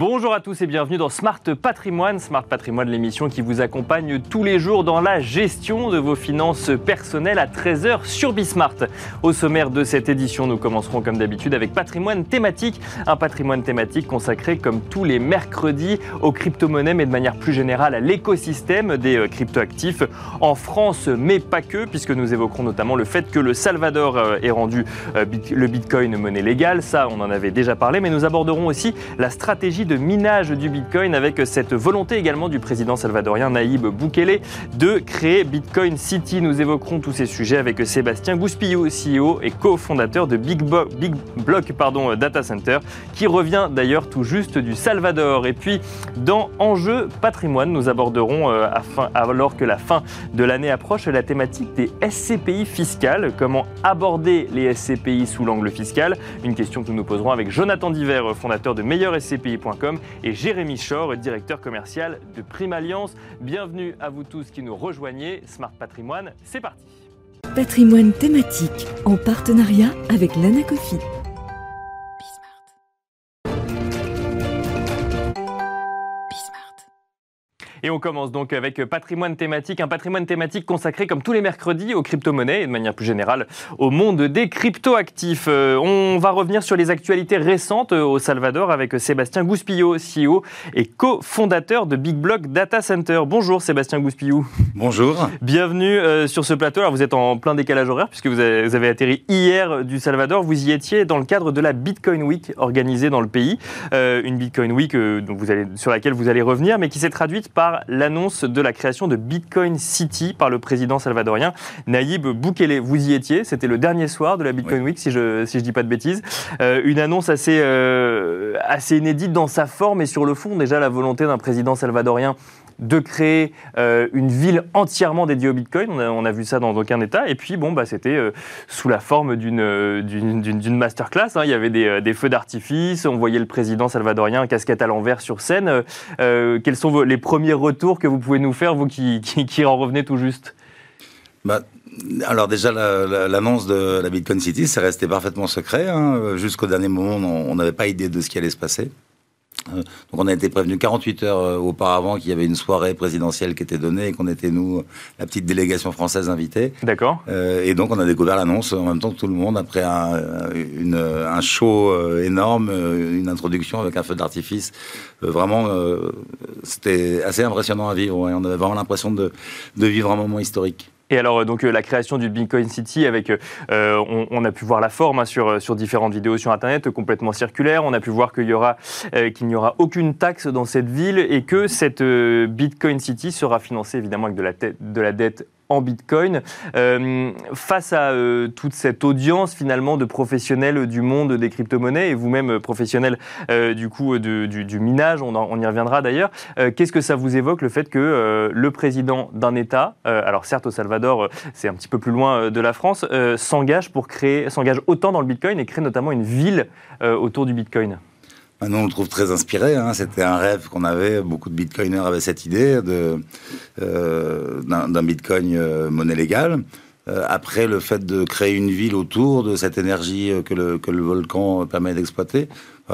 Bonjour à tous et bienvenue dans Smart Patrimoine. Smart Patrimoine, l'émission qui vous accompagne tous les jours dans la gestion de vos finances personnelles à 13h sur Bismart. Au sommaire de cette édition, nous commencerons comme d'habitude avec patrimoine thématique. Un patrimoine thématique consacré comme tous les mercredis aux crypto-monnaies mais de manière plus générale à l'écosystème des euh, cryptoactifs en France mais pas que puisque nous évoquerons notamment le fait que le Salvador euh, ait rendu euh, le Bitcoin monnaie légale. Ça, on en avait déjà parlé mais nous aborderons aussi la stratégie de minage du Bitcoin avec cette volonté également du président salvadorien Naïb Boukele de créer Bitcoin City. Nous évoquerons tous ces sujets avec Sébastien Gouspillou, CEO et cofondateur de Big, Block Data Center, qui revient d'ailleurs tout juste du Salvador. Et puis, dans Enjeu patrimoine, nous aborderons, euh, alors que la fin de l'année approche, la thématique des SCPI fiscales. Comment aborder les SCPI sous l'angle fiscal? Une question que nous nous poserons avec Jonathan Diver, fondateur de meilleurscpi.com et Jérémy Chor, directeur commercial de Prime Alliance. Bienvenue à vous tous qui nous rejoignez. Smart Patrimoine, c'est parti. Patrimoine thématique en partenariat avec l'Anacofi. Et on commence donc avec patrimoine thématique, un patrimoine thématique consacré comme tous les mercredis aux crypto-monnaies et de manière plus générale au monde des crypto-actifs. Euh, on va revenir sur les actualités récentes au Salvador avec Sébastien Gouspillot, CEO et cofondateur de Big Block Data Center. Bonjour Sébastien Gouspillou. Bonjour. Bienvenue euh, sur ce plateau. Alors vous êtes en plein décalage horaire puisque vous avez, atterri hier du Salvador. Vous y étiez dans le cadre de la Bitcoin Week organisée dans le pays. Euh, une Bitcoin Week vous allez, sur laquelle vous allez revenir mais qui s'est traduite par l'annonce de la création de Bitcoin City par le président salvadorien Naïb Boukele. Vous y étiez, c'était le dernier soir de la Bitcoin Week, si je ne si je dis pas de bêtises. Euh, une annonce assez, euh, assez inédite dans sa forme et sur le fond, déjà la volonté d'un président salvadorien de créer euh, une ville entièrement dédiée au Bitcoin. On a, vu ça dans aucun État. Et puis, bon, bah, c'était euh, sous la forme d'une euh, masterclass. Hein. Il y avait des, feux d'artifice. On voyait le président salvadorien casquette à l'envers sur scène. quels sont les premiers retours que vous pouvez nous faire, vous qui, en revenez tout juste? Bah, alors déjà, l'annonce de la Bitcoin City, c'est resté parfaitement secret. Hein. Jusqu'au dernier moment, on n'avait pas idée de ce qui allait se passer. Euh, donc on a été prévenu 48 heures euh, auparavant qu'il y avait une soirée présidentielle qui était donnée et qu'on était nous la petite délégation française invitée. D'accord. Euh, et donc on a découvert l'annonce en même temps que tout le monde après un, une, un show énorme, une introduction avec un feu d'artifice. vraiment, c'était assez impressionnant à vivre. on avait vraiment l'impression de, de vivre un moment historique. Et alors, euh, donc, euh, la création du Bitcoin City, avec, euh, on, a pu voir la forme hein, sur, différentes vidéos sur Internet, complètement circulaire. On a pu voir qu'il y aura, qu'il n'y aura aucune taxe dans cette ville et que cette Bitcoin City sera financée évidemment avec de la, de la dette en Bitcoin. Euh, face à euh, toute cette audience finalement de professionnels du monde des crypto-monnaies et vous-même euh, professionnel du coup du, minage, on, y reviendra d'ailleurs, qu'est-ce que ça vous évoque le fait que le président d'un État, alors certes au Salvador c'est un petit peu plus loin de la France, s'engage pour créer, s'engage autant dans le Bitcoin et crée notamment une ville autour du Bitcoin? Nous, on le trouve très inspiré. Hein. C'était un rêve qu'on avait. Beaucoup de bitcoiners avaient cette idée euh, d'un, bitcoin euh, monnaie légale. Euh, après, le fait de créer une ville autour de cette énergie que le, que le volcan permet d'exploiter,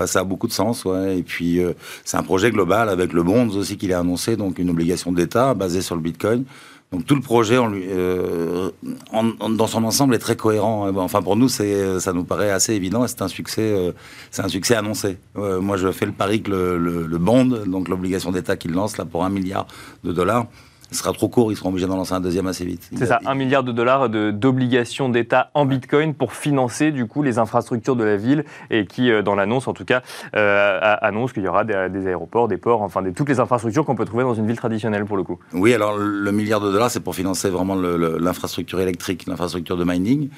ça a beaucoup de sens. Ouais. Et puis, c'est un projet global avec le Bonds aussi qu'il a annoncé, donc une obligation d'État basée sur le bitcoin. Donc tout le projet, euh, dans son ensemble, est très cohérent. Enfin, pour nous, ça nous paraît assez évident c'est un succès, euh, c'est un succès annoncé. moi, je fais le pari que le, le bond, donc l'obligation d'État qu'il lance là pour un milliard de dollars, ce sera trop court, ils seront obligés d'en lancer un deuxième assez vite. C'est ça, un milliard de dollars d'obligations d'État en Bitcoin pour financer du coup les infrastructures de la ville et qui, euh, dans l'annonce en tout cas, euh, annonce qu'il y aura des, aéroports, des ports, enfin des, toutes les infrastructures qu'on peut trouver dans une ville traditionnelle pour le coup. Oui, alors le milliard de dollars, c'est pour financer vraiment l'infrastructure électrique, l'infrastructure de mining,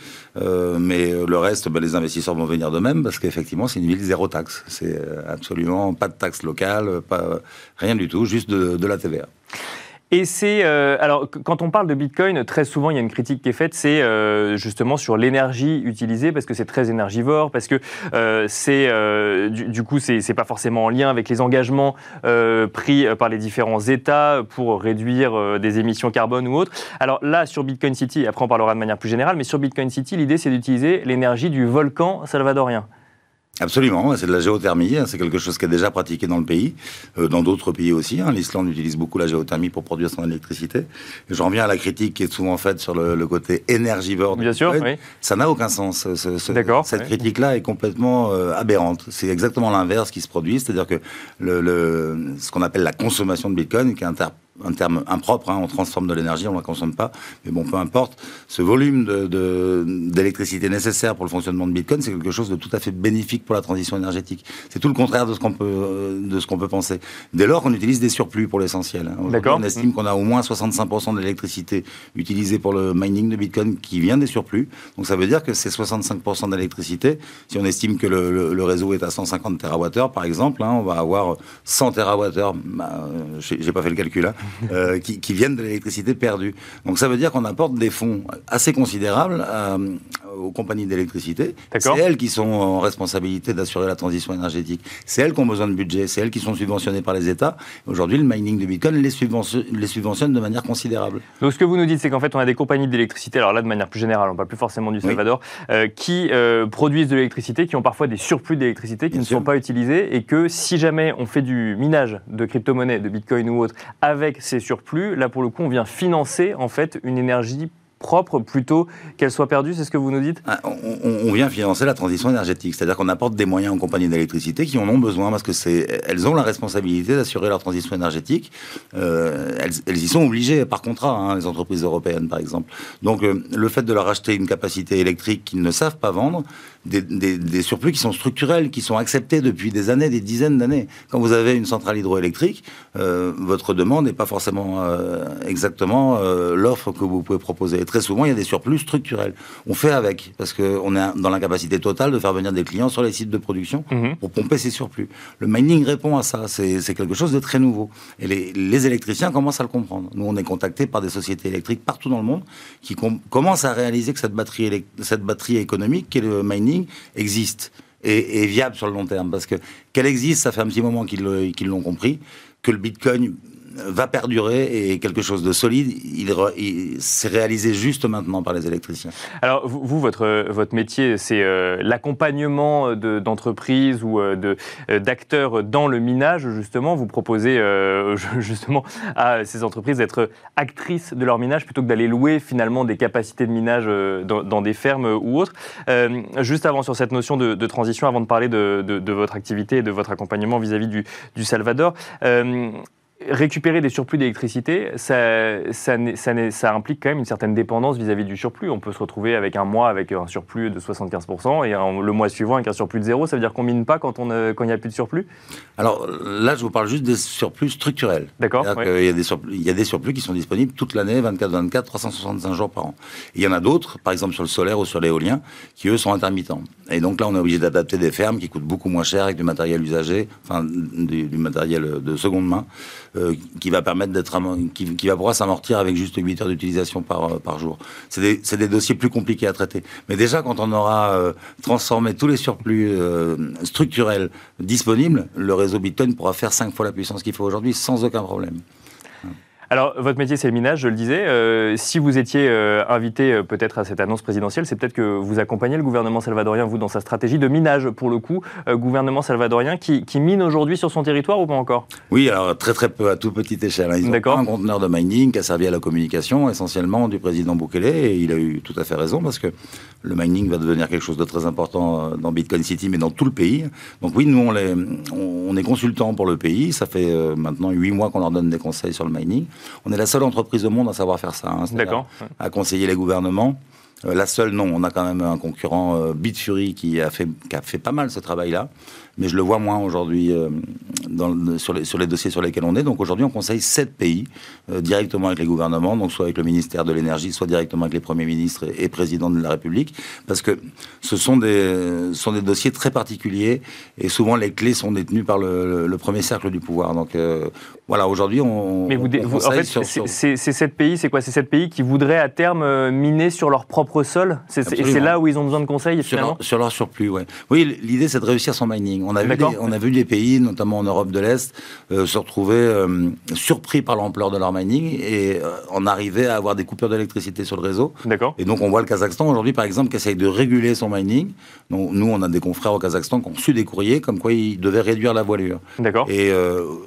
euh, mais le reste, ben, les investisseurs vont venir de même parce qu'effectivement, c'est une ville zéro taxe. C'est absolument pas de taxe locale, pas, rien du tout, juste de, de la TVA. Et c'est euh, alors quand on parle de Bitcoin, très souvent il y a une critique qui est faite, c'est euh, justement sur l'énergie utilisée parce que c'est très énergivore, parce que euh, c'est du, coup c'est pas forcément en lien avec les engagements pris par les différents États pour réduire des émissions carbone ou autres. Alors là sur Bitcoin City, après on parlera de manière plus générale, mais sur Bitcoin City l'idée c'est d'utiliser l'énergie du volcan salvadorien. Absolument, c'est de la géothermie, hein, c'est quelque chose qui est déjà pratiqué dans le pays, euh, dans d'autres pays aussi. Hein. L'Islande utilise beaucoup la géothermie pour produire son électricité. Je reviens à la critique qui est souvent faite sur le, côté énergivore. Bien sûr, oui. Ça n'a aucun sens. cette critique-là est complètement euh, aberrante. C'est exactement l'inverse qui se produit, c'est-à-dire que le, ce qu'on appelle la consommation de Bitcoin, qui est inter un terme impropre, hein, on transforme de l'énergie, on ne la consomme pas, mais bon, peu importe, ce volume d'électricité de, nécessaire pour le fonctionnement de Bitcoin, c'est quelque chose de tout à fait bénéfique pour la transition énergétique. C'est tout le contraire de ce qu'on peut, de ce qu'on peut penser. Dès lors qu'on utilise des surplus pour l'essentiel. Hein. On estime qu'on a au moins 65% de l'électricité utilisée pour le mining de Bitcoin qui vient des surplus. Donc ça veut dire que ces 65% d'électricité, si on estime que le, réseau est à 150 TWh par exemple, hein, on va avoir 100 TWh, bah, j'ai pas fait le calcul là, euh, qui, viennent de l'électricité perdue. Donc ça veut dire qu'on apporte des fonds assez considérables euh, aux compagnies d'électricité. C'est elles qui sont en responsabilité d'assurer la transition énergétique. C'est elles qui ont besoin de budget. C'est elles qui sont subventionnées par les États. Aujourd'hui, le mining de Bitcoin les, subventionne, les subventionne de manière considérable. Donc ce que vous nous dites, c'est qu'en fait, on a des compagnies d'électricité, alors là, de manière plus générale, on ne parle plus forcément du Salvador, euh, qui produisent de l'électricité, qui ont parfois des surplus d'électricité qui ne sont pas utilisés et que si jamais on fait du minage de crypto-monnaies, de Bitcoin ou autre, avec ces surplus, là pour le coup, on vient financer en fait une énergie propre plutôt qu'elle soit perdue, c'est ce que vous nous dites? Ah, on, vient financer la transition énergétique, c'est-à-dire qu'on apporte des moyens aux compagnies d'électricité qui en ont besoin parce que c'est elles ont la responsabilité d'assurer leur transition énergétique. Euh, elles, y sont obligées par contrat, hein, les entreprises européennes par exemple. Donc euh, le fait de leur acheter une capacité électrique qu'ils ne savent pas vendre, des, surplus qui sont structurels, qui sont acceptés depuis des années, des dizaines d'années. Quand vous avez une centrale hydroélectrique, euh, votre demande n'est pas forcément euh, exactement euh, l'offre que vous pouvez proposer. Et très souvent, il y a des surplus structurels. On fait avec, parce qu'on est dans l'incapacité totale de faire venir des clients sur les sites de production mhm. pour pomper ces surplus. Le mining répond à ça. C'est quelque chose de très nouveau. Et les, électriciens commencent à le comprendre. Nous, on est contactés par des sociétés électriques partout dans le monde qui commencent à réaliser que cette batterie, cette batterie économique, qui est le mining, existe et viable sur le long terme. Parce que qu'elle existe, ça fait un petit moment qu'ils l'ont compris, que le Bitcoin va perdurer et quelque chose de solide, il, il c'est réalisé juste maintenant par les électriciens. Alors vous, votre, votre métier, c'est euh, l'accompagnement d'entreprises ou euh, euh, d'acteurs dans le minage, justement. Vous proposez justement à ces entreprises d'être actrices de leur minage plutôt que d'aller louer finalement des capacités de minage dans, des fermes ou autres. juste avant sur cette notion de, transition, avant de parler de, votre activité et de votre accompagnement vis-à-vis du Salvador, récupérer des surplus d'électricité, ça, ça, ça, implique quand même une certaine dépendance vis-à-vis du surplus. On peut se retrouver avec un mois avec un surplus de 75% et le mois suivant avec un surplus de zéro. Ça veut dire qu'on mine pas quand il quand n'y a plus de surplus? Alors là, je vous parle juste des surplus structurels. D'accord. Il, y a des surplus, il y a des surplus qui sont disponibles toute l'année, 24-24, 365 jours par an. il y en a d'autres, par exemple sur le solaire ou sur l'éolien, qui eux sont intermittents. Et donc là, on est obligé d'adapter des fermes qui coûtent beaucoup moins cher avec du matériel usagé, enfin du, du matériel de seconde main. Euh, qui va permettre d'être qui, qui, va pouvoir s'amortir avec juste 8 heures d'utilisation par, euh, jour. C'est des, des, dossiers plus compliqués à traiter. Mais déjà, quand on aura euh, transformé tous les surplus structurels disponibles, le réseau Bitcoin pourra faire 5 fois la puissance qu'il faut aujourd'hui sans aucun problème. Alors, votre métier, c'est le minage, je le disais. Euh, si vous étiez euh, invité euh, peut-être à cette annonce présidentielle, c'est peut-être que vous accompagnez le gouvernement salvadorien, vous, dans sa stratégie de minage, pour le coup, gouvernement salvadorien qui, mine aujourd'hui sur son territoire ou pas encore? Oui, alors très très peu, à toute petite échelle. Hein. Ils ont un conteneur de mining qui a servi à la communication, essentiellement du président Bukele, et il a eu tout à fait raison, parce que le mining va devenir quelque chose de très important dans Bitcoin City, mais dans tout le pays. Donc oui, nous, on, les, on est consultants pour le pays. Ça fait maintenant huit mois qu'on leur donne des conseils sur le mining. On est la seule entreprise au monde à savoir faire ça. Hein, D'accord. À, conseiller les gouvernements. Euh, la seule, non. On a quand même un concurrent, euh, Bitfury, qui a, fait, qui a fait pas mal ce travail-là mais je le vois moins aujourd'hui euh, sur, les, sur les dossiers sur lesquels on est. Donc aujourd'hui, on conseille sept pays euh, directement avec les gouvernements, donc soit avec le ministère de l'énergie, soit directement avec les premiers ministres et, présidents de la République, parce que ce sont des, sont des dossiers très particuliers et souvent les clés sont détenues par le, premier cercle du pouvoir. Donc euh, voilà, aujourd'hui, on. Mais vous, en fait, ces sept pays, c'est quoi? C'est sept pays qui voudraient à terme miner sur leur propre propre sol Et c'est là où ils ont besoin de conseils finalement? Sur leur, surplus, ouais. Oui, l'idée c'est de réussir son mining. On a, vu des, on a vu des pays, notamment en Europe de l'Est, euh, se retrouver euh, surpris par l'ampleur de leur mining et euh, en arriver à avoir des coupures d'électricité sur le réseau. D'accord. Et donc on voit le Kazakhstan aujourd'hui, par exemple, qui essaye de réguler son mining. Donc, nous, on a des confrères au Kazakhstan qui ont reçu des courriers comme quoi ils devaient réduire la voilure. D'accord. Et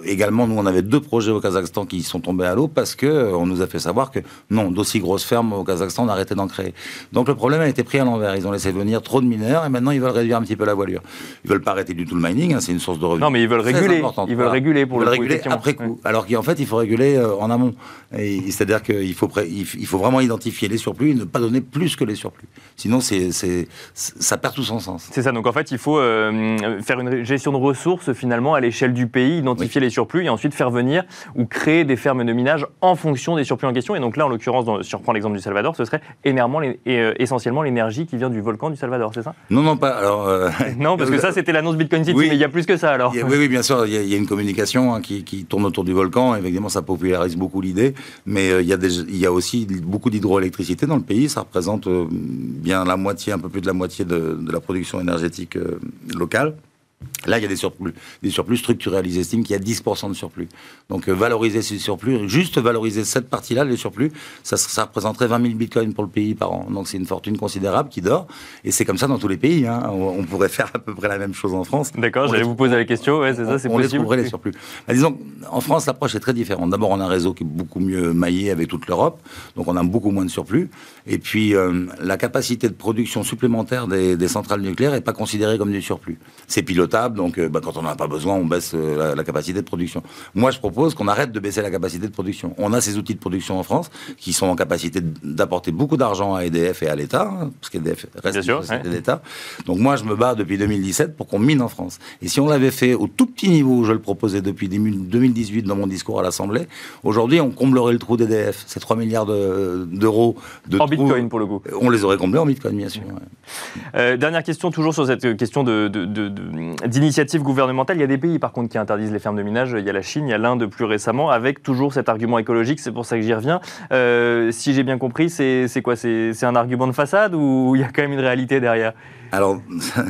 également, nous, on avait deux projets au Kazakhstan qui sont tombés à l'eau parce que on nous a fait savoir que non, d'aussi grosses fermes au Kazakhstan, on a arrêté d'en créer. Donc le problème a été pris à l'envers. Ils ont laissé venir trop de mineurs et maintenant ils veulent réduire un petit peu la voilure. Ils veulent pas arrêter du tout le mining, hein, c'est une source de revenus. Non, mais ils veulent réguler. Ils veulent réguler pour ils le réguler après coup. Alors qu'en fait, il faut réguler euh, en amont. C'est-à-dire qu'il faut, il faut vraiment identifier les surplus et ne pas donner plus que les surplus. Sinon, c'est, ça perd tout son sens. C'est ça. Donc en fait, il faut euh, faire une gestion de ressources finalement à l'échelle du pays, identifier les surplus et ensuite faire venir ou créer des fermes de minage en fonction des surplus en question. Et donc là, en l'occurrence, si on reprend l'exemple du Salvador, ce serait énormément, et, euh, essentiellement l'énergie qui vient du volcan du Salvador, c'est ça? Non, non, pas. Alors, euh, non, parce que ça, c'était l'annonce Bitcoin City, mais il y a plus que ça alors. oui, oui, bien sûr, il y, a, une communication hein, qui, tourne autour du volcan. Évidemment, ça popularise beaucoup l'idée, mais euh, il, y a il y a aussi beaucoup d'hydroélectricité dans le pays. Ça représente bien la moitié, un peu plus de la moitié de, de la production énergétique locale. Là, il y a des surplus, des surplus structurels. Ils estiment qu'il y a 10% de surplus. Donc, euh, valoriser ces surplus, juste valoriser cette partie-là, les surplus, ça, ça, représenterait 20 000 bitcoins pour le pays par an. Donc, c'est une fortune considérable qui dort. Et c'est comme ça dans tous les pays. Hein. On, pourrait faire à peu près la même chose en France. D'accord, j'allais vous poser la question. Ouais, c'est ça, c'est possible. On les trouverait les surplus. Bah, disons, en France, l'approche est très différente. D'abord, on a un réseau qui est beaucoup mieux maillé avec toute l'Europe. Donc, on a beaucoup moins de surplus. Et puis, euh, la capacité de production supplémentaire des, des centrales nucléaires n'est pas considérée comme du surplus. C'est Donc, euh, bah, quand on n'en a pas besoin, on baisse euh, la, capacité de production. Moi, je propose qu'on arrête de baisser la capacité de production. On a ces outils de production en France qui sont en capacité d'apporter beaucoup d'argent à EDF et à l'État, hein, parce qu'EDF reste une société d'État. Donc moi, je me bats depuis 2017 pour qu'on mine en France. Et si on l'avait fait au tout petit niveau où je le proposais depuis 2018 dans mon discours à l'Assemblée, aujourd'hui, on comblerait le trou d'EDF. C'est 3 milliards d'euros de, En bitcoin, pour le coup. On les aurait comblés en bitcoin, bien sûr. Euh, dernière question, toujours sur cette question d'initiative gouvernementale. Il y a des pays, par contre, qui interdisent les fermes de minage. Il y a la Chine, il y a l'Inde plus récemment, avec toujours cet argument écologique. C'est pour ça que j'y reviens. Euh, si j'ai bien compris, c'est quoi? C'est un argument de façade ou il y a quand même une réalité derrière? Alors,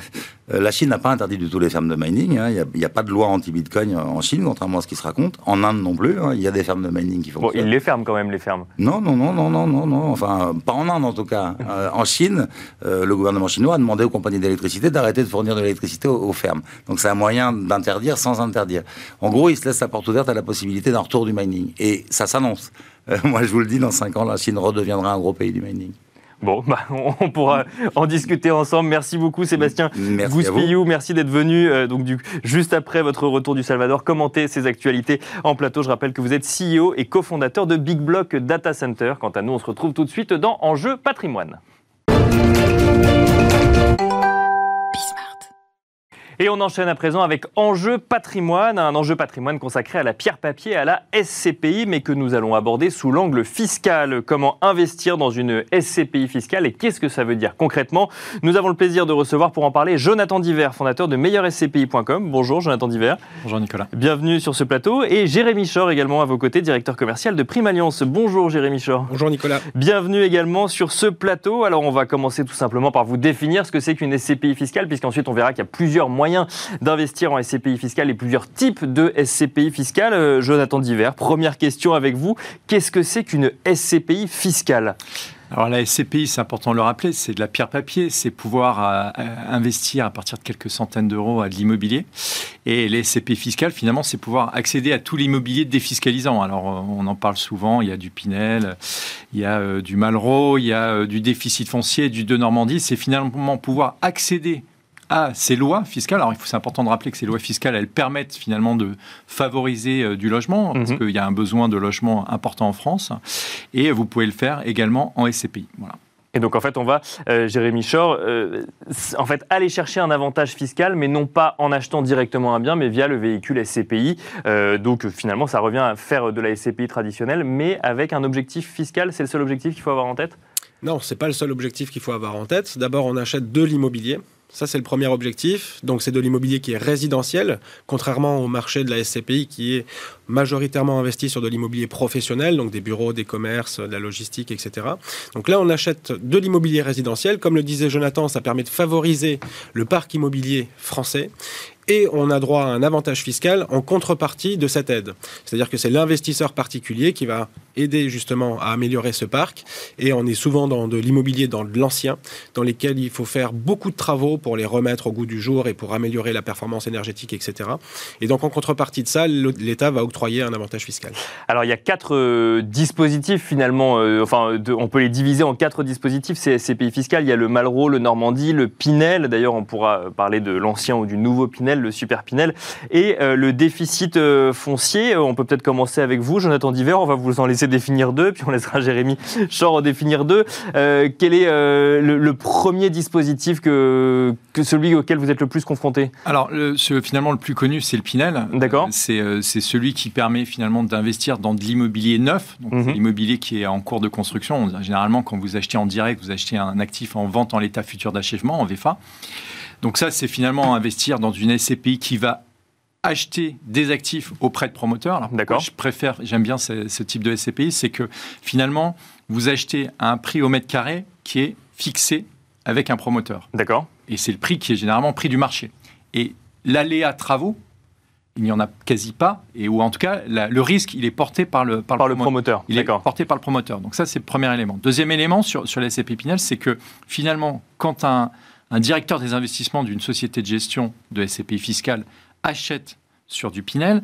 la Chine n'a pas interdit du tout les fermes de mining. Hein. Il n'y a, pas de loi anti-Bitcoin en Chine, contrairement à ce qui se raconte. En Inde non plus. Hein. Il y a des fermes de mining qui font. Bon, ils les ferment quand même, les fermes. Non, non, non, non, non, non, non. Enfin, pas en Inde en tout cas. Euh, en Chine, euh, le gouvernement chinois a demandé aux compagnies d'électricité d'arrêter de fournir de l'électricité aux, fermes. Donc c'est un moyen d'interdire sans interdire. En gros, ils se laissent la porte ouverte à la possibilité d'un retour du mining. Et ça s'annonce. Euh, moi, je vous le dis, dans 5 ans, la Chine redeviendra un gros pays du mining. Bon, bah, on pourra en discuter ensemble. Merci beaucoup Sébastien merci Merci d'être venu euh, donc du, juste après votre retour du Salvador commenter ces actualités en plateau. Je rappelle que vous êtes CEO et cofondateur de Big Block Data Center. Quant à nous, on se retrouve tout de suite dans Enjeu patrimoine. Et on enchaîne à présent avec Enjeu patrimoine, un enjeu patrimoine consacré à la pierre papier et à la SCPI, mais que nous allons aborder sous l'angle fiscal. Comment investir dans une SCPI fiscale et qu'est-ce que ça veut dire concrètement? Nous avons le plaisir de recevoir pour en parler Jonathan Diver, fondateur de meilleurscpi.com. Bonjour Jonathan Diver. Bonjour Nicolas. Bienvenue sur ce plateau. Et Jérémy Chor également à vos côtés, directeur commercial de Prime Alliance. Bonjour Jérémy Chor. Bonjour Nicolas. Bienvenue également sur ce plateau. Alors on va commencer tout simplement par vous définir ce que c'est qu'une SCPI fiscale, puisqu'ensuite on verra qu'il y a plusieurs moyens d'investir en SCPI fiscal et plusieurs types de SCPI fiscal. Euh, Jonathan Diver, première question avec vous. Qu'est-ce que c'est qu'une SCPI fiscale alors la SCPI, c'est important de le rappeler, c'est de la pierre papier, c'est pouvoir euh, euh, investir à partir de quelques centaines d'euros à de l'immobilier. Et les SCPI fiscales, finalement, c'est pouvoir accéder à tout l'immobilier défiscalisant. Alors on en parle souvent, il y a du Pinel, il y a du Malraux, il y a du déficit foncier, du de Normandie. C'est finalement pouvoir accéder à ces lois fiscales. Alors, c'est important de rappeler que ces lois fiscales, elles permettent finalement de favoriser euh, du logement, parce mhm. qu'il y a un besoin de logement important en France. Et vous pouvez le faire également en SCPI. Voilà. Et donc en fait, on va, euh, Jérémy Chor, euh, en fait, aller chercher un avantage fiscal, mais non pas en achetant directement un bien, mais via le véhicule SCPI. donc finalement, ça revient à faire de la SCPI traditionnelle, mais avec un objectif fiscal. C'est le seul objectif qu'il faut avoir en tête? Non, c'est pas le seul objectif qu'il faut avoir en tête. D'abord, on achète de l'immobilier Ça, c'est le premier objectif. Donc, c'est de l'immobilier qui est résidentiel, contrairement au marché de la SCPI qui est majoritairement investi sur de l'immobilier professionnel, donc des bureaux, des commerces, de la logistique, etc. Donc là, on achète de l'immobilier résidentiel. Comme le disait Jonathan, ça permet de favoriser le parc immobilier français et on a droit à un avantage fiscal en contrepartie de cette aide. C'est-à-dire que c'est l'investisseur particulier qui va aider justement à améliorer ce parc et on est souvent dans de l'immobilier dans de l'ancien, dans lesquels il faut faire beaucoup de travaux pour les remettre au goût du jour et pour améliorer la performance énergétique, etc. Et donc en contrepartie de ça, l'État va octroyer un avantage fiscal. Alors il y a quatre euh, dispositifs finalement, euh, enfin on peut les diviser en quatre dispositifs, ces pays fiscal. Il y a le Malraux, le Normandie, le Pinel, d'ailleurs on pourra parler de l'ancien ou du nouveau Pinel le super Pinel, et euh, le déficit euh, foncier. On peut peut-être commencer avec vous, Jonathan Diver. On va vous en laisser définir deux, puis on laissera Jérémy Chor en définir deux. Euh, quel est le, premier dispositif que, que celui auquel vous êtes le plus confronté? Alors, finalement, le plus connu, c'est le Pinel. D'accord. C'est celui qui permet finalement d'investir dans de l'immobilier neuf, donc mhm. l'immobilier qui est en cours de construction. Généralement, quand vous achetez en direct, vous achetez un actif en vente en l'état futur d'achèvement, en VFA. Donc ça, c'est finalement investir dans une SCPI qui va acheter des actifs auprès de promoteurs. D'accord. Je préfère, j'aime bien ce, type de SCPI, c'est que finalement, vous achetez à un prix au mètre carré qui est fixé avec un promoteur. D'accord. Et c'est le prix qui est généralement prix du marché. Et l'aléa travaux, il n'y en a quasi pas, et ou en tout cas, le risque, il est porté par le, par, le, promoteur. Il est porté par le promoteur. Donc ça, c'est le premier élément. Deuxième élément sur, sur la SCPI Pinel, c'est que finalement, quand un, un directeur des investissements d'une société de gestion de SCPI fiscale achète sur du Pinel,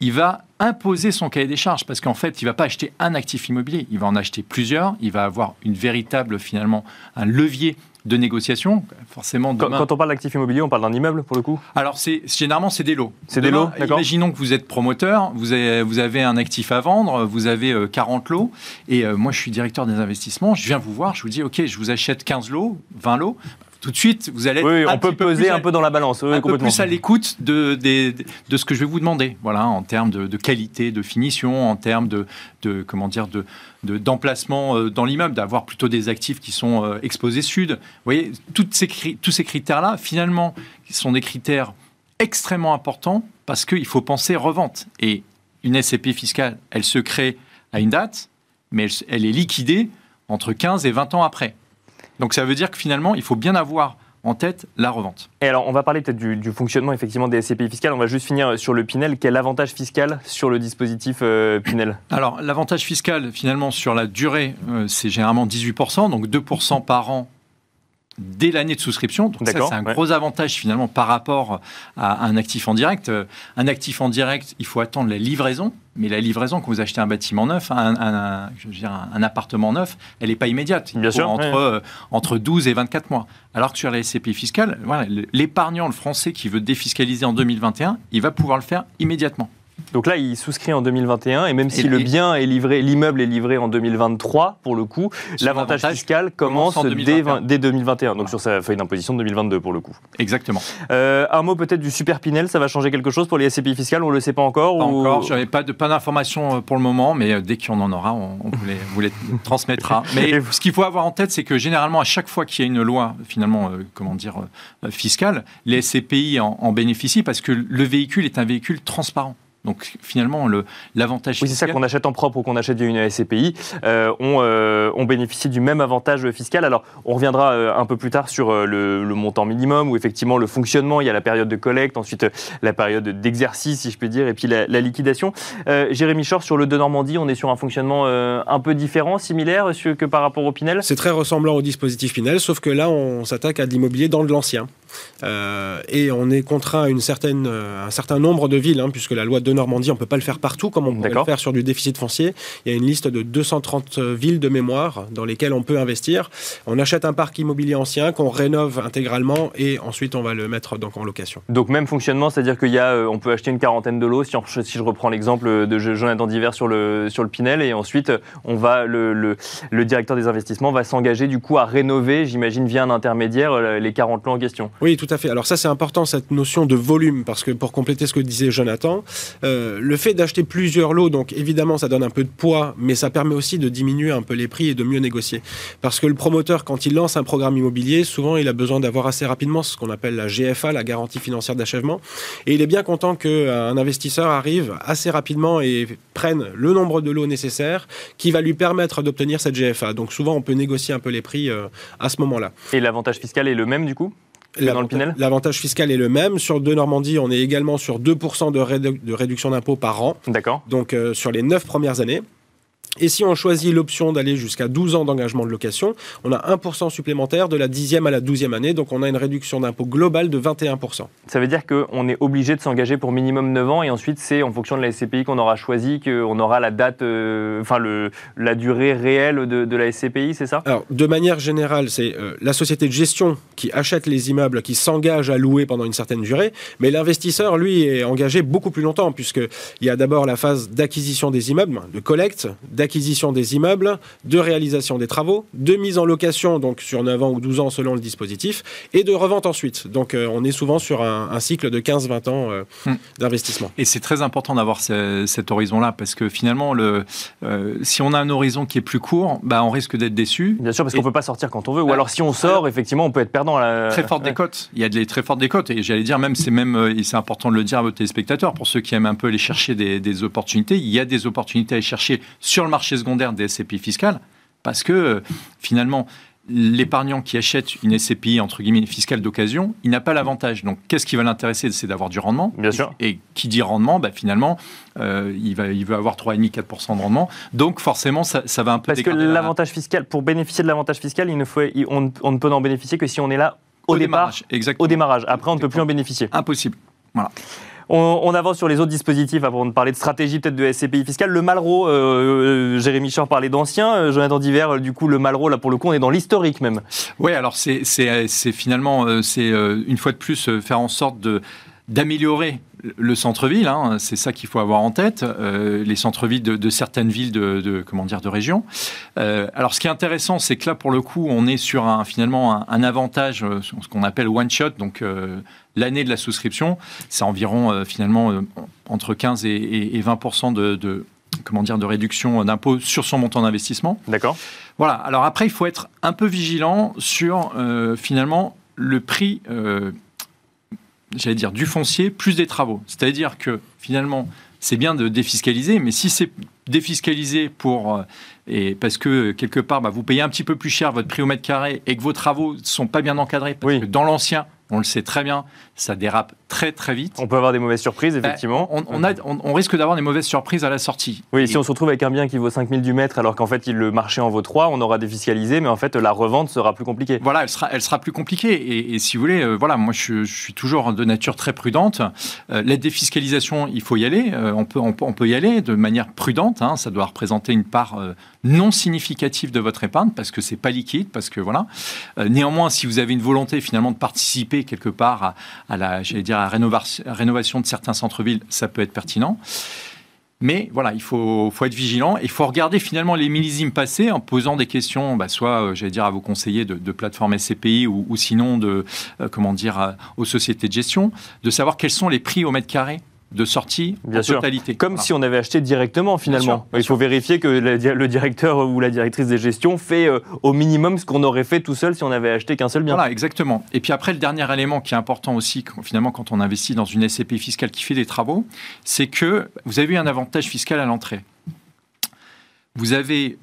il va imposer son cahier des charges parce qu'en fait, il ne va pas acheter un actif immobilier, il va en acheter plusieurs, il va avoir une véritable, finalement, un levier de négociation. Forcément, quand, on parle d'actif immobilier, on parle d'un immeuble pour le coup? Alors, c'est, généralement, c'est des lots. C'est des lots, d'accord. Imaginons que vous êtes promoteur, vous avez, vous avez un actif à vendre, vous avez 40 euh, lots, et euh, moi, je suis directeur des investissements, je viens vous voir, je vous dis, OK, je vous achète 15 lots, 20 lots tout de suite, vous allez oui, on peut peser un peu dans la balance. un peu plus à l'écoute de, de, ce que je vais vous demander, voilà, en termes de, qualité, de finition, en termes de, de comment dire, de, d'emplacement euh, dans l'immeuble, d'avoir plutôt des actifs qui sont euh, exposés sud. Vous voyez, toutes ces, tous ces critères-là, finalement, sont des critères extrêmement importants parce qu'il faut penser revente. Et une SCP fiscale, elle se crée à une date, mais elle est liquidée entre 15 et 20 ans après. Donc ça veut dire que finalement, il faut bien avoir en tête la revente. Et alors, on va parler peut-être du, fonctionnement effectivement des SCPI fiscales. On va juste finir sur le Pinel. Quel avantage fiscal sur le dispositif euh, Pinel Alors, l'avantage fiscal, finalement, sur la durée, euh, c'est généralement 18%, donc 2% par an dès l'année de souscription. Donc ça, c'est un gros avantage finalement par rapport à un actif en direct. Euh, un actif en direct, il faut attendre la livraison. Mais la livraison, quand vous achetez un bâtiment neuf, un, je veux dire, un appartement neuf, elle n'est pas immédiate. Bien sûr, entre, euh, entre 12 et 24 mois. Alors que sur la SCPI fiscale, voilà, l'épargnant, le français qui veut défiscaliser en 2021, il va pouvoir le faire immédiatement. Donc là, il souscrit en 2021 et même si le bien est livré, l'immeuble est livré en 2023, pour le coup, l'avantage fiscal commence, dès, 2021. Donc sur sa feuille d'imposition de 2022, pour le coup. Exactement. Euh, un mot peut-être du Super Pinel, ça va changer quelque chose pour les SCPI fiscales On ne le sait pas encore Pas encore, je n'avais pas, de, pas d'informations euh, pour le moment, mais euh, dès qu'on en aura, on, vous, les, transmettra. Mais ce qu'il faut avoir en tête, c'est que généralement, à chaque fois qu'il y a une loi, finalement, comment dire, fiscale, les SCPI en bénéficient parce que le véhicule est un véhicule transparent. Donc finalement, l'avantage. Oui, c'est ça qu'on achète en propre ou qu'on achète via une SCPI, euh, on, euh, on, bénéficie du même avantage fiscal. Alors, on reviendra euh, un peu plus tard sur le, montant minimum ou effectivement le fonctionnement. Il y a la période de collecte, ensuite la période d'exercice, si je peux dire, et puis la, liquidation. Jérémy Chor, sur le de Normandie, on est sur un fonctionnement un peu différent, similaire que par rapport au Pinel? C'est très ressemblant au dispositif Pinel, sauf que là, on s'attaque à de l'immobilier dans de l'ancien. Euh, et on est contraint à une certaine, euh, un certain nombre de villes, hein, puisque la loi de Normandie, on ne peut pas le faire partout comme on peut le faire sur du déficit foncier. Il y a une liste de 230 villes de mémoire dans lesquelles on peut investir. On achète un parc immobilier ancien qu'on rénove intégralement et ensuite on va le mettre donc en location. Donc même fonctionnement, c'est-à-dire qu'il y a, euh, on peut acheter une quarantaine de lots, si, si je reprends l'exemple de Jonathan Diver sur le, sur le Pinel, et ensuite on va, le, le, le directeur des investissements va s'engager du coup à rénover, j'imagine via un intermédiaire, les 40 lots en question. Oui, tout à fait. Alors ça, c'est important, cette notion de volume, parce que pour compléter ce que disait Jonathan, euh, le fait d'acheter plusieurs lots, donc évidemment, ça donne un peu de poids, mais ça permet aussi de diminuer un peu les prix et de mieux négocier. Parce que le promoteur, quand il lance un programme immobilier, souvent, il a besoin d'avoir assez rapidement ce qu'on appelle la GFA, la garantie financière d'achèvement. Et il est bien content qu'un investisseur arrive assez rapidement et prenne le nombre de lots nécessaires qui va lui permettre d'obtenir cette GFA. Donc souvent, on peut négocier un peu les prix euh, à ce moment-là. Et l'avantage fiscal est le même du coup? L'avantage fiscal est le même. Sur De Normandie, on est également sur 2% de, de réduction d'impôt par an. D'accord. Donc euh, sur les 9 premières années. Et si on choisit l'option d'aller jusqu'à 12 ans d'engagement de location, on a 1% supplémentaire de la 10e à la 12e année, donc on a une réduction d'impôt globale de 21%. Ça veut dire qu'on est obligé de s'engager pour minimum 9 ans et ensuite c'est en fonction de la SCPI qu'on aura choisi qu'on aura la date, euh, enfin le, la durée réelle de, la SCPI, c'est ça? Alors de manière générale, c'est euh, la société de gestion qui achète les immeubles, qui s'engage à louer pendant une certaine durée, mais l'investisseur, lui, est engagé beaucoup plus longtemps puisqu'il y a d'abord la phase d'acquisition des immeubles, de collecte, d'acquisition des immeubles, de réalisation des travaux, de mise en location, donc sur 9 ans ou 12 ans selon le dispositif, et de revente ensuite. Donc euh, on est souvent sur un, cycle de 15-20 ans euh, hmm. d'investissement. Et c'est très important d'avoir cet horizon-là, parce que finalement, le, euh, si on a un horizon qui est plus court, bah, on risque d'être déçu. Bien sûr, parce qu'on ne peut pas sortir quand on veut, ou alors si on sort, effectivement, on peut être perdant. Très forte décote. Il y a des très fortes décotes, et j'allais dire, même c'est même, c'est important de le dire à vos téléspectateurs, pour ceux qui aiment un peu aller chercher des, des opportunités, il y a des opportunités à aller chercher sur le marché secondaire des SCPI fiscales, parce que euh, finalement, l'épargnant qui achète une SCPI entre guillemets fiscale d'occasion, il n'a pas l'avantage. Donc, qu'est-ce qui va l'intéresser? C'est d'avoir du rendement. Bien sûr. Et qui dit rendement, bah, finalement, euh, il, va, il veut avoir 3,5-4% de rendement. Donc, forcément, ça, va un peu. Parce que l'avantage fiscal, pour bénéficier de l'avantage fiscal, il ne faut, on, ne peut en bénéficier que si on est là au, départ, démarrage, au démarrage. Après, on ne peut plus en bénéficier. Impossible. Voilà. On, avance sur les autres dispositifs avant de parler de stratégie peut-être de SCPI fiscale. Le Malraux, euh, euh, Jérémy Chor parlait d'ancien, euh, Jonathan Diver, du coup le Malraux, là pour le coup on est dans l'historique même. Oui, alors c'est finalement, c'est une fois de plus faire en sorte de d'améliorer le centre-ville, hein, c'est ça qu'il faut avoir en tête, les centres-villes de, certaines villes de, comment dire de région. alors, ce qui est intéressant, c'est que là, pour le coup, on est sur un, finalement un, avantage, ce qu'on appelle one shot, donc l'année de la souscription, c'est environ euh, finalement euh, entre 15 et, 20% de, comment dire, de réduction d'impôt sur son montant d'investissement. D'accord. Voilà. Alors après, il faut être un peu vigilant sur euh, finalement le prix, j'allais dire, du foncier plus des travaux. C'est-à-dire que finalement, c'est bien de défiscaliser, mais si c'est défiscalisé pour et parce que quelque part, bah, vous payez un petit peu plus cher votre prix au mètre carré et que vos travaux ne sont pas bien encadrés, parce que dans l'ancien, on le sait très bien, ça dérape très très vite. On peut avoir des mauvaises surprises, bah, effectivement. on, risque d'avoir des mauvaises surprises à la sortie. Oui, si on se retrouve avec un bien qui vaut 5000 du mètre alors qu'en fait le marché en vaut 3, on aura défiscalisé, mais en fait la revente sera plus compliquée. Voilà, elle sera, elle sera plus compliquée. Et, si vous voulez, euh, voilà, moi je, suis toujours de nature très prudente. Euh, la défiscalisation, il faut y aller. Euh, on, peut, on, peut y aller de manière prudente. Hein. ça doit représenter une part non significative de votre épargne parce que c'est pas liquide, parce que voilà. néanmoins, si vous avez une volonté finalement de participer quelque part à, la, j'allais dire, à la rénovation de certains centres-villes, ça peut être pertinent. Mais voilà, il faut, faut, être vigilant. Il faut regarder finalement les millésimes passés en posant des questions, bah, soit, euh, j'allais dire, à vos conseillers de, plateforme SCPI ou, sinon de, euh, comment dire, aux sociétés de gestion, de savoir quels sont les prix au mètre carré de sortie Bien en sûr. totalité. Comme si on avait acheté directement finalement. Il faut vérifier que le directeur ou la directrice des gestions fait euh, au minimum ce qu'on aurait fait tout seul si on avait acheté qu'un seul bien. Voilà, exactement. Et puis après, le dernier élément qui est important aussi, finalement, quand on investit dans une SCP fiscale qui fait des travaux, c'est que vous avez eu un avantage fiscal à l'entrée. Vous avez,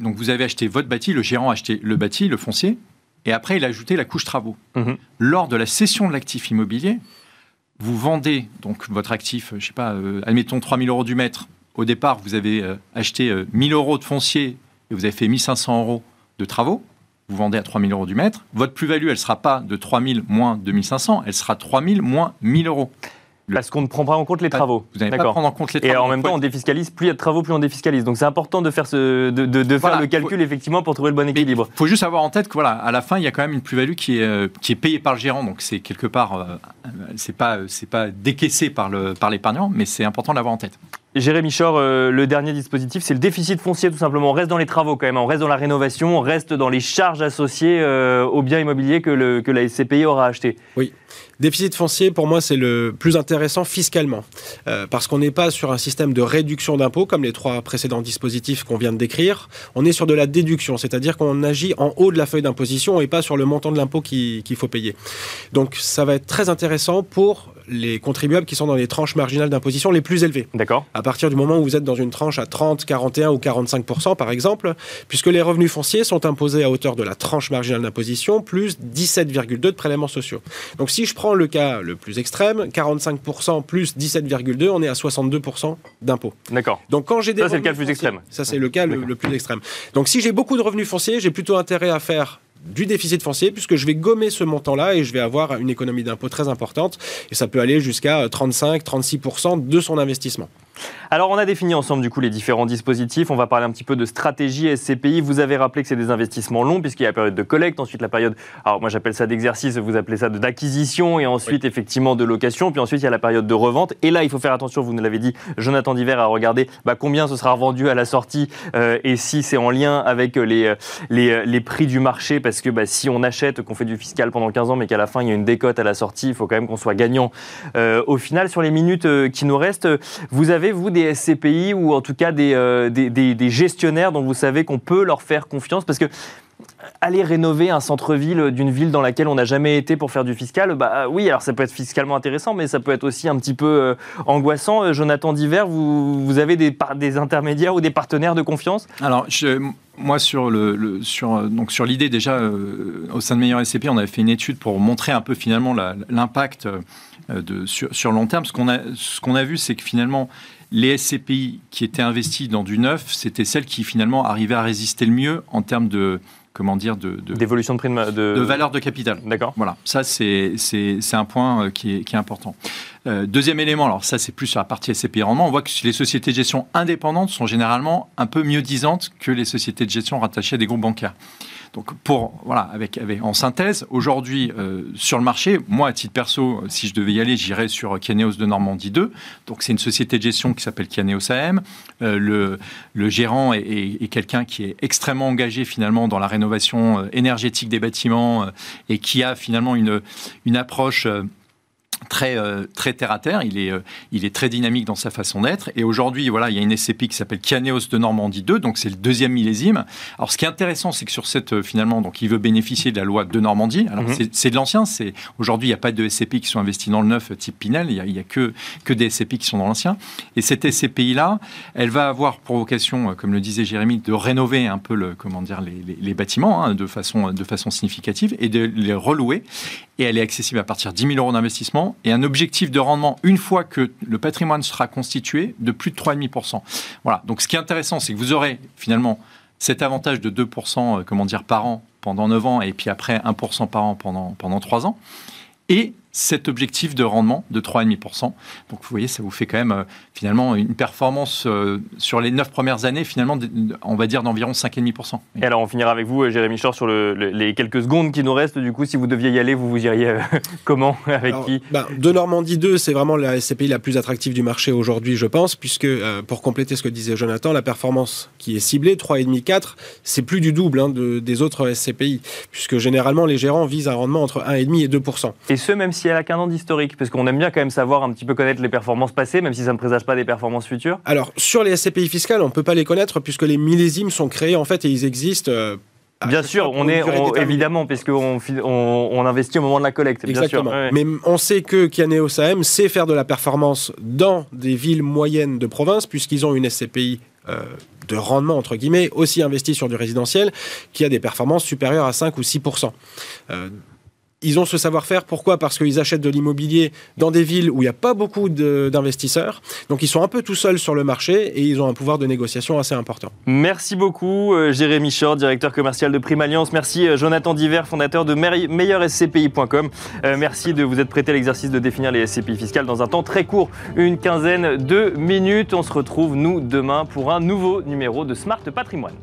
donc vous avez acheté votre bâti, le gérant a acheté le bâti, le foncier, et après il a ajouté la couche travaux. Mhm. Lors de la cession de l'actif immobilier, vous vendez donc votre actif, je sais pas, euh, admettons 3000 euros du mètre. Au départ, vous avez euh, acheté 1000 euh, euros de foncier et vous avez fait 1500 euros de travaux. Vous vendez à 3000 euros du mètre. Votre plus-value, elle ne sera pas de 3000 moins 2500, elle sera 3000 moins 1000 euros. Parce qu'on ne prend pas en compte les travaux. Vous n'allez pas prendre en compte les travaux. Et en même temps, on défiscalise. Plus il y a de travaux, plus on défiscalise. Donc c'est important de faire, ce, de, de, faire le calcul effectivement pour trouver le bon équilibre. Il faut juste avoir en tête que voilà, à la fin, il y a quand même une plus-value qui est, euh, qui est payée par le gérant. Donc c'est quelque part, euh, c'est pas, c'est pas décaissé par le, par l'épargnant, mais c'est important de l'avoir en tête. Jérémy Chor, euh, le dernier dispositif, c'est le déficit foncier tout simplement. On reste dans les travaux quand même, on reste dans la rénovation, on reste dans les charges associées euh, aux biens immobiliers que, le, que la SCPI aura acheté. Oui. Déficit foncier, pour moi, c'est le plus intéressant fiscalement, euh, parce qu'on n'est pas sur un système de réduction d'impôts comme les trois précédents dispositifs qu'on vient de décrire. On est sur de la déduction, c'est-à-dire qu'on agit en haut de la feuille d'imposition et pas sur le montant de l'impôt qu'il faut payer. Donc, ça va être très intéressant pour les contribuables qui sont dans les tranches marginales d'imposition les plus élevées. D'accord. À partir du moment où vous êtes dans une tranche à 30, 41 ou 45 par exemple, puisque les revenus fonciers sont imposés à hauteur de la tranche marginale d'imposition plus 17,2 de prélèvements sociaux. Donc si je prends le cas le plus extrême, 45% plus 17,2, on est à 62% d'impôts. D'accord. Donc quand j'ai des Ça c'est le cas le plus extrême. Ça c'est le cas le, le plus extrême. Donc si j'ai beaucoup de revenus fonciers, j'ai plutôt intérêt à faire du déficit foncier puisque je vais gommer ce montant-là et je vais avoir une économie d'impôt très importante et ça peut aller jusqu'à 35-36% de son investissement. Alors, on a défini ensemble du coup les différents dispositifs. On va parler un petit peu de stratégie SCPI. Vous avez rappelé que c'est des investissements longs puisqu'il y a la période de collecte, ensuite la période, alors moi j'appelle ça d'exercice, vous appelez ça d'acquisition et ensuite effectivement de location. Puis ensuite il y a la période de revente. Et là, il faut faire attention, vous nous l'avez dit, Jonathan Diver, à regarder bah, combien ce sera revendu à la sortie euh, et si c'est en lien avec les, euh, les, euh, les prix du marché. Parce que bah, si on achète, qu'on fait du fiscal pendant 15 ans, mais qu'à la fin il y a une décote à la sortie, il faut quand même qu'on soit gagnant euh, au final. Sur les minutes qui nous restent, vous avez, vous, des SCPI ou en tout cas des, euh, des, gestionnaires dont vous savez qu'on peut leur faire confiance Parce que aller rénover un centre-ville d'une ville dans laquelle on n'a jamais été pour faire du fiscal, bah oui, alors ça peut être fiscalement intéressant, mais ça peut être aussi un petit peu euh, angoissant. Euh, Jonathan Diver, vous, vous avez des, intermédiaires ou des partenaires de confiance? Alors, moi, sur le, sur, euh, l'idée déjà euh, au sein de Meilleur SCP, on avait fait une étude pour montrer un peu finalement l'impact euh, sur, long terme. Ce qu'on ce qu'on a vu, c'est que finalement les SCPI qui étaient investis dans du neuf, c'était celles qui finalement arrivaient à résister le mieux en termes de comment dire de, d'évolution de prix de, de... de valeur de capital. D'accord. Voilà, ça c'est c'est- c'est un point euh, qui est, qui est important. Euh, deuxième élément, alors ça c'est plus sur la partie SCPI rendement, on voit que les sociétés de gestion indépendantes sont généralement un peu mieux disantes que les sociétés de gestion rattachées à des groupes bancaires. Donc pour voilà, avec, en synthèse, aujourd'hui euh, sur le marché, moi à titre perso, si je devais y aller, j'irais sur Kianeos de Normandie 2. Donc c'est une société de gestion qui s'appelle Kianeos AM. Euh, le, gérant est, est- quelqu'un qui est extrêmement engagé finalement dans la rénovation euh, énergétique des bâtiments euh, et qui a finalement une, une approche euh, très, euh, très terre à terre. Il est, euh, il est très dynamique dans sa façon d'être. Et aujourd'hui, voilà, il y a une SCP qui s'appelle Kianeos de Normandie 2, donc c'est le deuxième millésime. Alors, ce qui est intéressant, c'est que sur cette, euh, finalement, donc il veut bénéficier de la loi de Normandie. Alors, Mhm. c'est- c'est de l'ancien. C'est aujourd'hui, il n'y a pas de SCP qui sont investis dans le neuf type Pinel. Il y a, il y a que, que des SCP qui sont dans l'ancien. Et cette SCPI-là, elle va avoir pour vocation, comme le disait Jérémy, de rénover un peu le, comment dire, les, les- les bâtiments hein, de, façon, de façon significative et de les relouer. Et elle est accessible à partir de 10 000 euros d'investissement et un objectif de rendement, une fois que le patrimoine sera constitué, de plus de 3,5%. Voilà. Donc ce qui est intéressant, c'est que vous aurez finalement cet avantage de 2% euh, comment dire, par an pendant 9 ans et puis après 1% par an pendant, pendant 3 ans. Et cet objectif de rendement de 3,5%. Donc vous voyez, ça vous fait quand même euh, finalement une performance euh, sur les 9 premières années, finalement, on va dire d'environ 5,5%. Et alors, on finira avec vous, euh, Jérémy Chor, sur le- le- les quelques secondes qui nous restent. Du coup, si vous deviez y aller, vous vous iriez euh, comment Avec Alors, qui? ben, de Normandie 2, c'est vraiment la SCPI la plus attractive du marché aujourd'hui, je pense, puisque euh, pour compléter ce que disait Jonathan, la performance qui est ciblée, 3,5-4, c'est plus du double hein, de- des autres SCPI, puisque généralement les gérants visent un rendement entre 1,5 et 2 Et ce, même si elle a qu'un an d'historique, parce qu'on aime bien quand même savoir un petit peu connaître les performances passées, même si ça ne présage pas des performances futures. Alors, sur les SCPI fiscales, on ne peut pas les connaître puisque les millésimes sont créés en fait et ils existent. euh, Bien sûr, on est on- évidemment, puisqu'on fi- on, on investit au moment de la collecte. Bien sûr. Exactement. Ouais. Mais on sait que Kianeos AM sait faire de la performance dans des villes moyennes de province, puisqu'ils ont une SCPI euh, de rendement, entre guillemets, aussi investie sur du résidentiel, qui a des performances supérieures à 5 ou 6 Euh, ils ont ce savoir-faire, pourquoi? Parce qu'ils achètent de l'immobilier dans des villes où il n'y a pas beaucoup d'investisseurs. Donc ils sont un peu tout seuls sur le marché et ils ont un pouvoir de négociation assez important. Merci beaucoup, euh, Jérémy Short, directeur commercial de Prime Alliance. Merci, euh, Jonathan Diver, fondateur de meille- meilleurscpi.com. Euh, merci de vous être prêté à l'exercice de définir les SCPI fiscales dans un temps très court, une quinzaine de minutes. On se retrouve, nous, demain, pour un nouveau numéro de Smart Patrimoine.